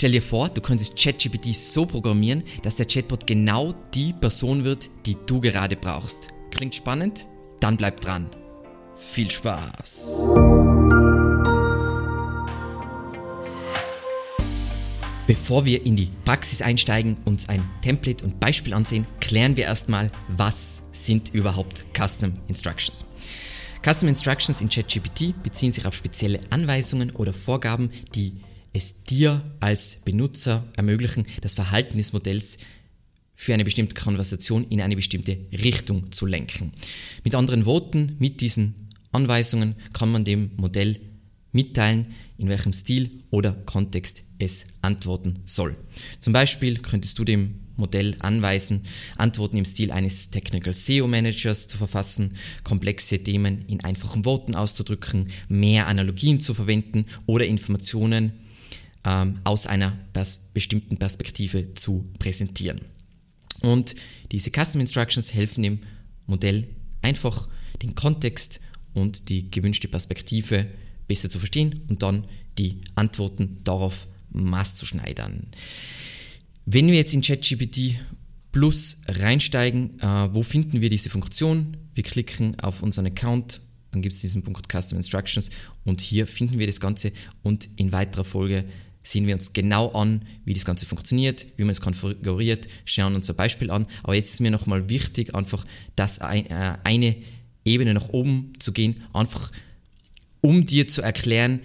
Stell dir vor, du könntest ChatGPT so programmieren, dass der Chatbot genau die Person wird, die du gerade brauchst. Klingt spannend? Dann bleib dran. Viel Spaß! Bevor wir in die Praxis einsteigen, uns ein Template und Beispiel ansehen, klären wir erstmal, was sind überhaupt Custom Instructions. Custom Instructions in ChatGPT beziehen sich auf spezielle Anweisungen oder Vorgaben, die es dir als Benutzer ermöglichen, das Verhalten des Modells für eine bestimmte Konversation in eine bestimmte Richtung zu lenken. Mit anderen Worten, mit diesen Anweisungen kann man dem Modell mitteilen, in welchem Stil oder Kontext es antworten soll. Zum Beispiel könntest du dem Modell anweisen, Antworten im Stil eines Technical SEO Managers zu verfassen, komplexe Themen in einfachen Worten auszudrücken, mehr Analogien zu verwenden oder Informationen ähm, aus einer pers bestimmten Perspektive zu präsentieren. Und diese Custom Instructions helfen dem Modell einfach den Kontext und die gewünschte Perspektive besser zu verstehen und dann die Antworten darauf maßzuschneidern. Wenn wir jetzt in ChatGPT Plus reinsteigen, äh, wo finden wir diese Funktion? Wir klicken auf unseren Account, dann gibt es diesen Punkt Custom Instructions und hier finden wir das Ganze und in weiterer Folge sehen wir uns genau an, wie das Ganze funktioniert, wie man es konfiguriert, schauen uns ein Beispiel an. Aber jetzt ist mir nochmal wichtig, einfach das ein, äh, eine Ebene nach oben zu gehen, einfach um dir zu erklären,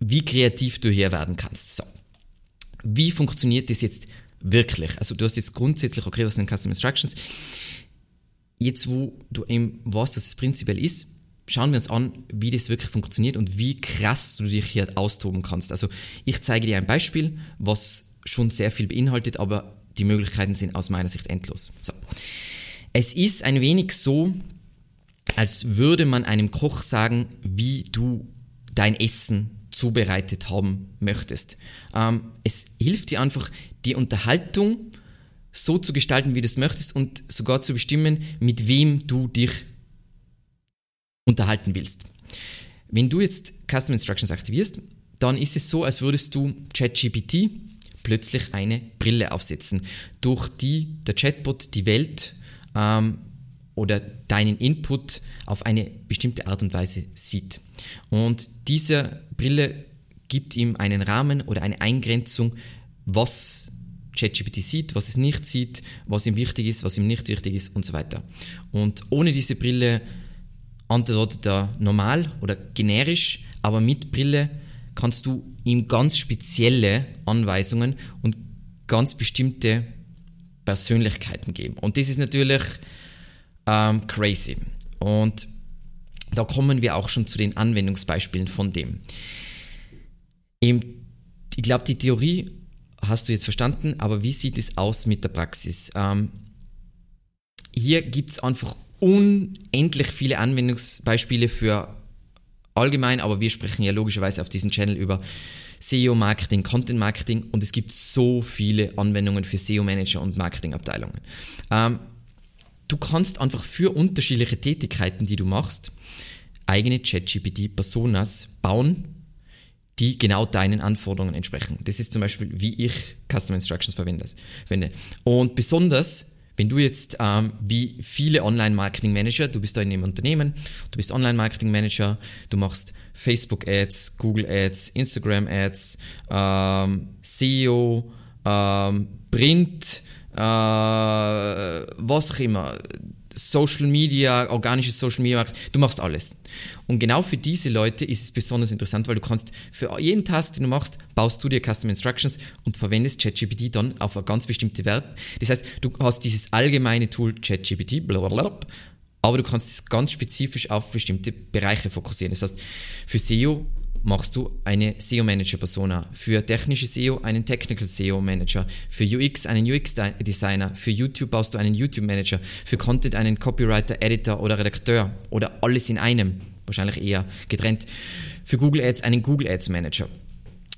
wie kreativ du hier werden kannst. So. Wie funktioniert das jetzt wirklich? Also du hast jetzt grundsätzlich, okay, was sind Custom Instructions? Jetzt, wo du eben weißt, was es prinzipiell ist, schauen wir uns an, wie das wirklich funktioniert und wie krass du dich hier austoben kannst. Also ich zeige dir ein Beispiel, was schon sehr viel beinhaltet, aber die Möglichkeiten sind aus meiner Sicht endlos. So. Es ist ein wenig so, als würde man einem Koch sagen, wie du dein Essen zubereitet haben möchtest. Ähm, es hilft dir einfach, die Unterhaltung so zu gestalten, wie du es möchtest und sogar zu bestimmen, mit wem du dich unterhalten willst. Wenn du jetzt Custom Instructions aktivierst, dann ist es so, als würdest du ChatGPT plötzlich eine Brille aufsetzen, durch die der Chatbot die Welt ähm, oder deinen Input auf eine bestimmte Art und Weise sieht. Und diese Brille gibt ihm einen Rahmen oder eine Eingrenzung, was ChatGPT sieht, was es nicht sieht, was ihm wichtig ist, was ihm nicht wichtig ist und so weiter. Und ohne diese Brille antwortet er normal oder generisch, aber mit Brille kannst du ihm ganz spezielle Anweisungen und ganz bestimmte Persönlichkeiten geben. Und das ist natürlich ähm, crazy. Und da kommen wir auch schon zu den Anwendungsbeispielen von dem. Ich glaube, die Theorie hast du jetzt verstanden, aber wie sieht es aus mit der Praxis? Ähm, hier gibt es einfach unendlich viele Anwendungsbeispiele für allgemein, aber wir sprechen ja logischerweise auf diesem Channel über SEO-Marketing, Content-Marketing und es gibt so viele Anwendungen für SEO-Manager und Marketingabteilungen. Ähm, du kannst einfach für unterschiedliche Tätigkeiten, die du machst, eigene ChatGPT-Personas bauen, die genau deinen Anforderungen entsprechen. Das ist zum Beispiel, wie ich Custom Instructions verwende. Und besonders wenn du jetzt ähm, wie viele Online-Marketing-Manager, du bist da in einem Unternehmen, du bist Online-Marketing-Manager, du machst Facebook-Ads, Google-Ads, Instagram-Ads, ähm, SEO, ähm, Print, äh, was auch immer, Social Media, organisches Social Media, du machst alles. Und genau für diese Leute ist es besonders interessant, weil du kannst für jeden Task, den du machst, baust du dir Custom Instructions und verwendest ChatGPT dann auf eine ganz bestimmte Wert. Das heißt, du hast dieses allgemeine Tool ChatGPT, aber du kannst es ganz spezifisch auf bestimmte Bereiche fokussieren. Das heißt, für SEO machst du eine SEO-Manager-Persona, für technische SEO einen Technical SEO-Manager, für UX einen UX-Designer, für YouTube baust du einen YouTube-Manager, für Content einen Copywriter, Editor oder Redakteur oder alles in einem, wahrscheinlich eher getrennt, für Google Ads einen Google Ads Manager.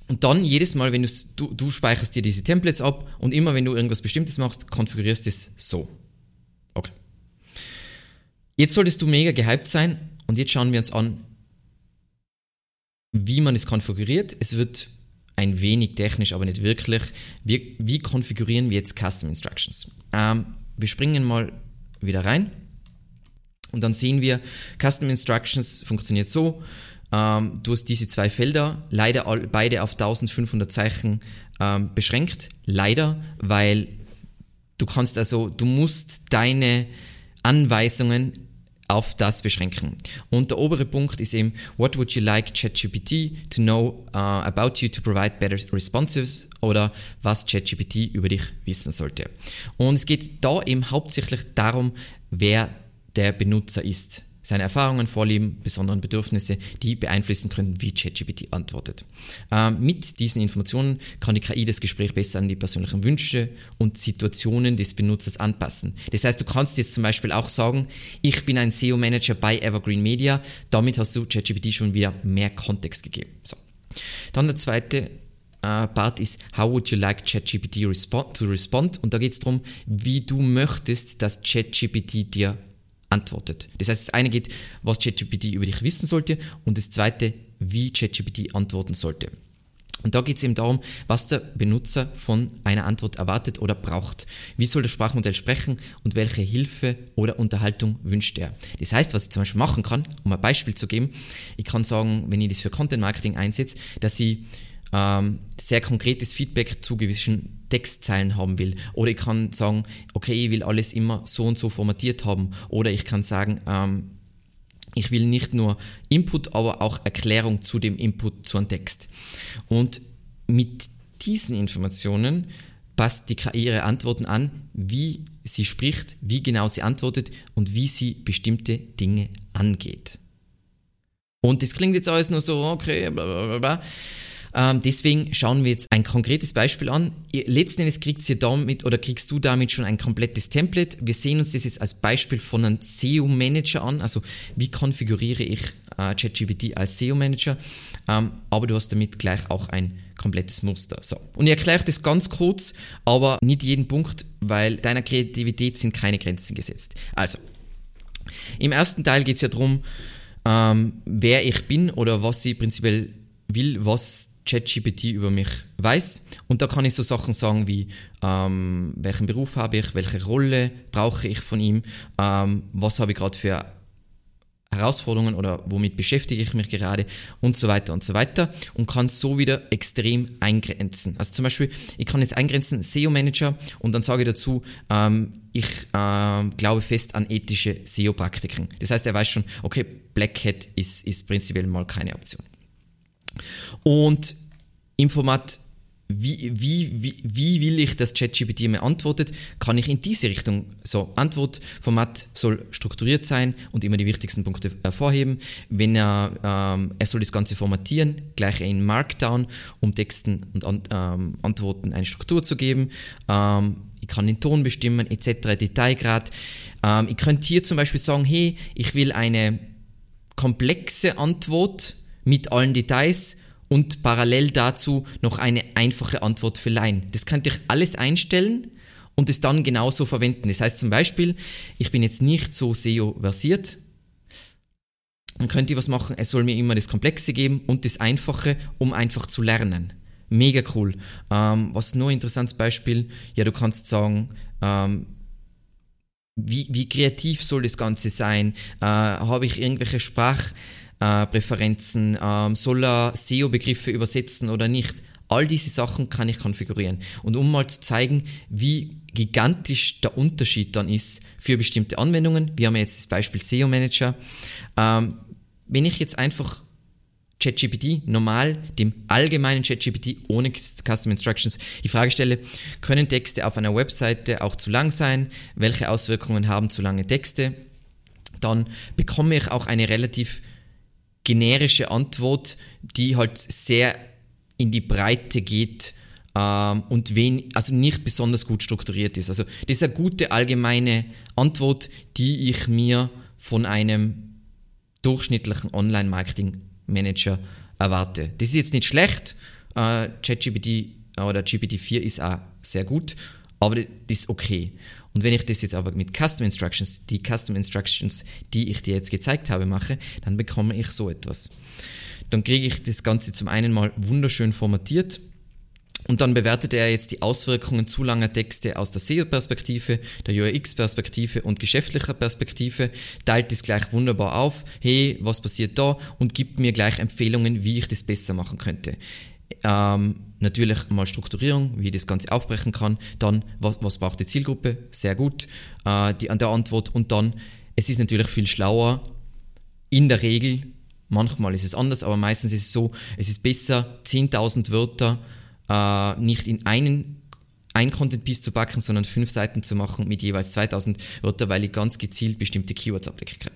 Und dann jedes Mal, wenn du, du speicherst dir diese Templates ab und immer wenn du irgendwas Bestimmtes machst, konfigurierst es so. Okay. Jetzt solltest du mega gehypt sein und jetzt schauen wir uns an, wie man es konfiguriert. Es wird ein wenig technisch, aber nicht wirklich. Wie, wie konfigurieren wir jetzt Custom Instructions? Ähm, wir springen mal wieder rein und dann sehen wir, Custom Instructions funktioniert so. Ähm, du hast diese zwei Felder, leider all, beide auf 1500 Zeichen ähm, beschränkt. Leider, weil du kannst also, du musst deine Anweisungen auf das beschränken. Und der obere Punkt ist eben, what would you like ChatGPT to know uh, about you to provide better responses oder was ChatGPT über dich wissen sollte. Und es geht da eben hauptsächlich darum, wer der Benutzer ist seine Erfahrungen, Vorlieben, besonderen Bedürfnisse, die beeinflussen können, wie ChatGPT antwortet. Ähm, mit diesen Informationen kann die KI das Gespräch besser an die persönlichen Wünsche und Situationen des Benutzers anpassen. Das heißt, du kannst jetzt zum Beispiel auch sagen, ich bin ein SEO-Manager bei Evergreen Media, damit hast du ChatGPT schon wieder mehr Kontext gegeben. So. Dann der zweite äh, Part ist, how would you like ChatGPT respond, to respond? Und da geht es darum, wie du möchtest, dass ChatGPT dir antwortet. Das heißt, das eine geht, was ChatGPT über dich wissen sollte und das zweite, wie ChatGPT antworten sollte. Und da geht es eben darum, was der Benutzer von einer Antwort erwartet oder braucht. Wie soll das Sprachmodell sprechen und welche Hilfe oder Unterhaltung wünscht er. Das heißt, was ich zum Beispiel machen kann, um ein Beispiel zu geben, ich kann sagen, wenn ich das für Content Marketing einsetze, dass ich ähm, sehr konkretes Feedback zu gewissen Textzeilen haben will. Oder ich kann sagen, okay, ich will alles immer so und so formatiert haben. Oder ich kann sagen, ähm, ich will nicht nur Input, aber auch Erklärung zu dem Input zu einem Text. Und mit diesen Informationen passt die KI ihre Antworten an, wie sie spricht, wie genau sie antwortet und wie sie bestimmte Dinge angeht. Und das klingt jetzt alles nur so, okay, bla bla bla. Ähm, deswegen schauen wir jetzt ein konkretes Beispiel an. Letzten Endes kriegt ihr damit oder kriegst du damit schon ein komplettes Template. Wir sehen uns das jetzt als Beispiel von einem SEO-Manager an. Also wie konfiguriere ich äh, ChatGPT als SEO-Manager? Ähm, aber du hast damit gleich auch ein komplettes Muster. So. Und ich erkläre das ganz kurz, aber nicht jeden Punkt, weil deiner Kreativität sind keine Grenzen gesetzt. Also, im ersten Teil geht es ja darum, ähm, wer ich bin oder was ich prinzipiell will, was ChatGPT über mich weiß. Und da kann ich so Sachen sagen wie, ähm, welchen Beruf habe ich, welche Rolle brauche ich von ihm, ähm, was habe ich gerade für Herausforderungen oder womit beschäftige ich mich gerade und so weiter und so weiter und kann so wieder extrem eingrenzen. Also zum Beispiel, ich kann jetzt eingrenzen SEO-Manager und dann sage ich dazu, ähm, ich äh, glaube fest an ethische SEO-Praktiken. Das heißt, er weiß schon, okay, Black Hat ist, ist prinzipiell mal keine Option. Und im Format, wie, wie, wie, wie will ich, dass ChatGPT mir antwortet, kann ich in diese Richtung, so Antwortformat soll strukturiert sein und immer die wichtigsten Punkte hervorheben. Wenn er, ähm, er soll das Ganze formatieren, gleich in Markdown, um Texten und an, ähm, Antworten eine Struktur zu geben. Ähm, ich kann den Ton bestimmen, etc., Detailgrad. Ähm, ich könnte hier zum Beispiel sagen, hey, ich will eine komplexe Antwort mit allen Details und parallel dazu noch eine einfache Antwort für Laien. Das könnt ihr alles einstellen und es dann genauso verwenden. Das heißt zum Beispiel, ich bin jetzt nicht so SEO-versiert, dann könnt ihr was machen, es soll mir immer das Komplexe geben und das Einfache, um einfach zu lernen. Mega cool. Ähm, was nur ein interessantes Beispiel, ja, du kannst sagen, ähm, wie, wie kreativ soll das Ganze sein? Äh, Habe ich irgendwelche Sprach äh, Präferenzen, ähm, soll er SEO-Begriffe übersetzen oder nicht. All diese Sachen kann ich konfigurieren. Und um mal zu zeigen, wie gigantisch der Unterschied dann ist für bestimmte Anwendungen, wir haben jetzt das Beispiel SEO Manager, ähm, wenn ich jetzt einfach ChatGPT normal, dem allgemeinen ChatGPT ohne Custom Instructions die Frage stelle, können Texte auf einer Webseite auch zu lang sein? Welche Auswirkungen haben zu lange Texte? Dann bekomme ich auch eine relativ generische Antwort, die halt sehr in die Breite geht ähm, und wen, also nicht besonders gut strukturiert ist. Also das ist eine gute allgemeine Antwort, die ich mir von einem durchschnittlichen Online-Marketing-Manager erwarte. Das ist jetzt nicht schlecht. Äh, ChatGPT oder GPT-4 ist auch sehr gut, aber das ist okay. Und wenn ich das jetzt aber mit Custom Instructions, die Custom Instructions, die ich dir jetzt gezeigt habe, mache, dann bekomme ich so etwas. dann kriege ich das Ganze zum einen mal wunderschön formatiert und dann bewertet er jetzt die Auswirkungen zu langer Texte aus der SEO-Perspektive, der UX-Perspektive und geschäftlicher Perspektive, teilt das gleich wunderbar auf, hey, was passiert da und gibt mir gleich Empfehlungen, wie ich das besser machen könnte. Ähm, natürlich mal Strukturierung, wie ich das Ganze aufbrechen kann, dann was, was braucht die Zielgruppe, sehr gut, äh, die, an der Antwort. Und dann, es ist natürlich viel schlauer, in der Regel, manchmal ist es anders, aber meistens ist es so, es ist besser, 10.000 Wörter äh, nicht in einen ein Content Piece zu packen, sondern fünf Seiten zu machen mit jeweils 2000 Wörter, weil ich ganz gezielt bestimmte Keywords abdecken kann.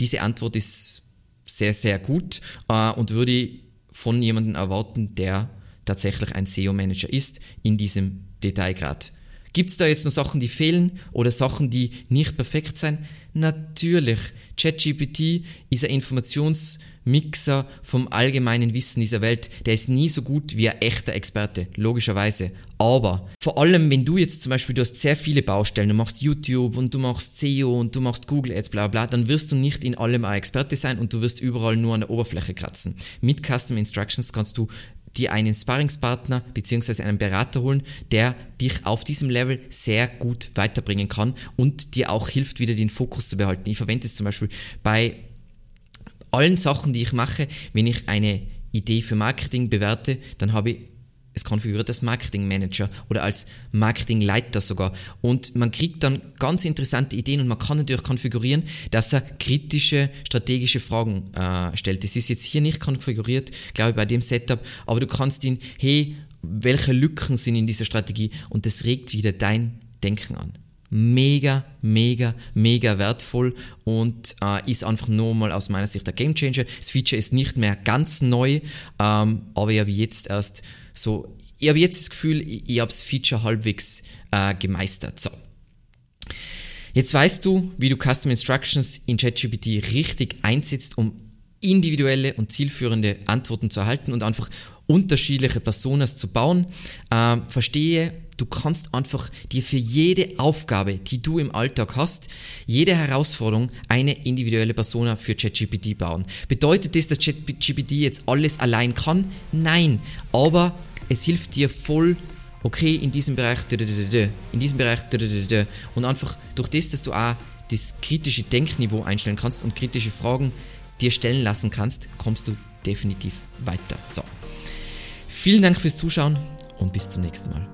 Diese Antwort ist sehr, sehr gut äh, und würde von jemandem erwarten, der tatsächlich ein SEO-Manager ist, in diesem Detailgrad. Gibt es da jetzt noch Sachen, die fehlen oder Sachen, die nicht perfekt sind? Natürlich. ChatGPT ist ein Informationsmixer vom allgemeinen Wissen dieser Welt. Der ist nie so gut wie ein echter Experte, logischerweise. Aber vor allem, wenn du jetzt zum Beispiel, du hast sehr viele Baustellen, du machst YouTube und du machst SEO und du machst Google Ads, bla bla, dann wirst du nicht in allem ein Experte sein und du wirst überall nur an der Oberfläche kratzen. Mit Custom Instructions kannst du dir einen Sparringspartner bzw. einen Berater holen, der dich auf diesem Level sehr gut weiterbringen kann und dir auch hilft, wieder den Fokus zu behalten. Ich verwende es zum Beispiel bei allen Sachen, die ich mache, wenn ich eine Idee für Marketing bewerte, dann habe ich es konfiguriert als Marketing Manager oder als Marketingleiter sogar. Und man kriegt dann ganz interessante Ideen und man kann natürlich konfigurieren, dass er kritische, strategische Fragen äh, stellt. Das ist jetzt hier nicht konfiguriert, glaube ich, bei dem Setup, aber du kannst ihn, hey, welche Lücken sind in dieser Strategie und das regt wieder dein Denken an. Mega, mega, mega wertvoll und äh, ist einfach nur mal aus meiner Sicht der Gamechanger. Das Feature ist nicht mehr ganz neu, ähm, aber ich habe jetzt erst so, ich habe jetzt das Gefühl, ich, ich habe das Feature halbwegs äh, gemeistert. So. Jetzt weißt du, wie du Custom Instructions in ChatGPT richtig einsetzt, um individuelle und zielführende Antworten zu erhalten und einfach unterschiedliche Personas zu bauen. Ähm, verstehe, du kannst einfach dir für jede Aufgabe, die du im Alltag hast, jede Herausforderung eine individuelle Persona für ChatGPT bauen. Bedeutet das, dass ChatGPT jetzt alles allein kann? Nein, aber es hilft dir voll okay, in diesem Bereich, in diesem Bereich, und einfach durch das, dass du auch das kritische Denkniveau einstellen kannst und kritische Fragen dir stellen lassen kannst, kommst du definitiv weiter. So. Vielen Dank fürs Zuschauen und bis zum nächsten Mal.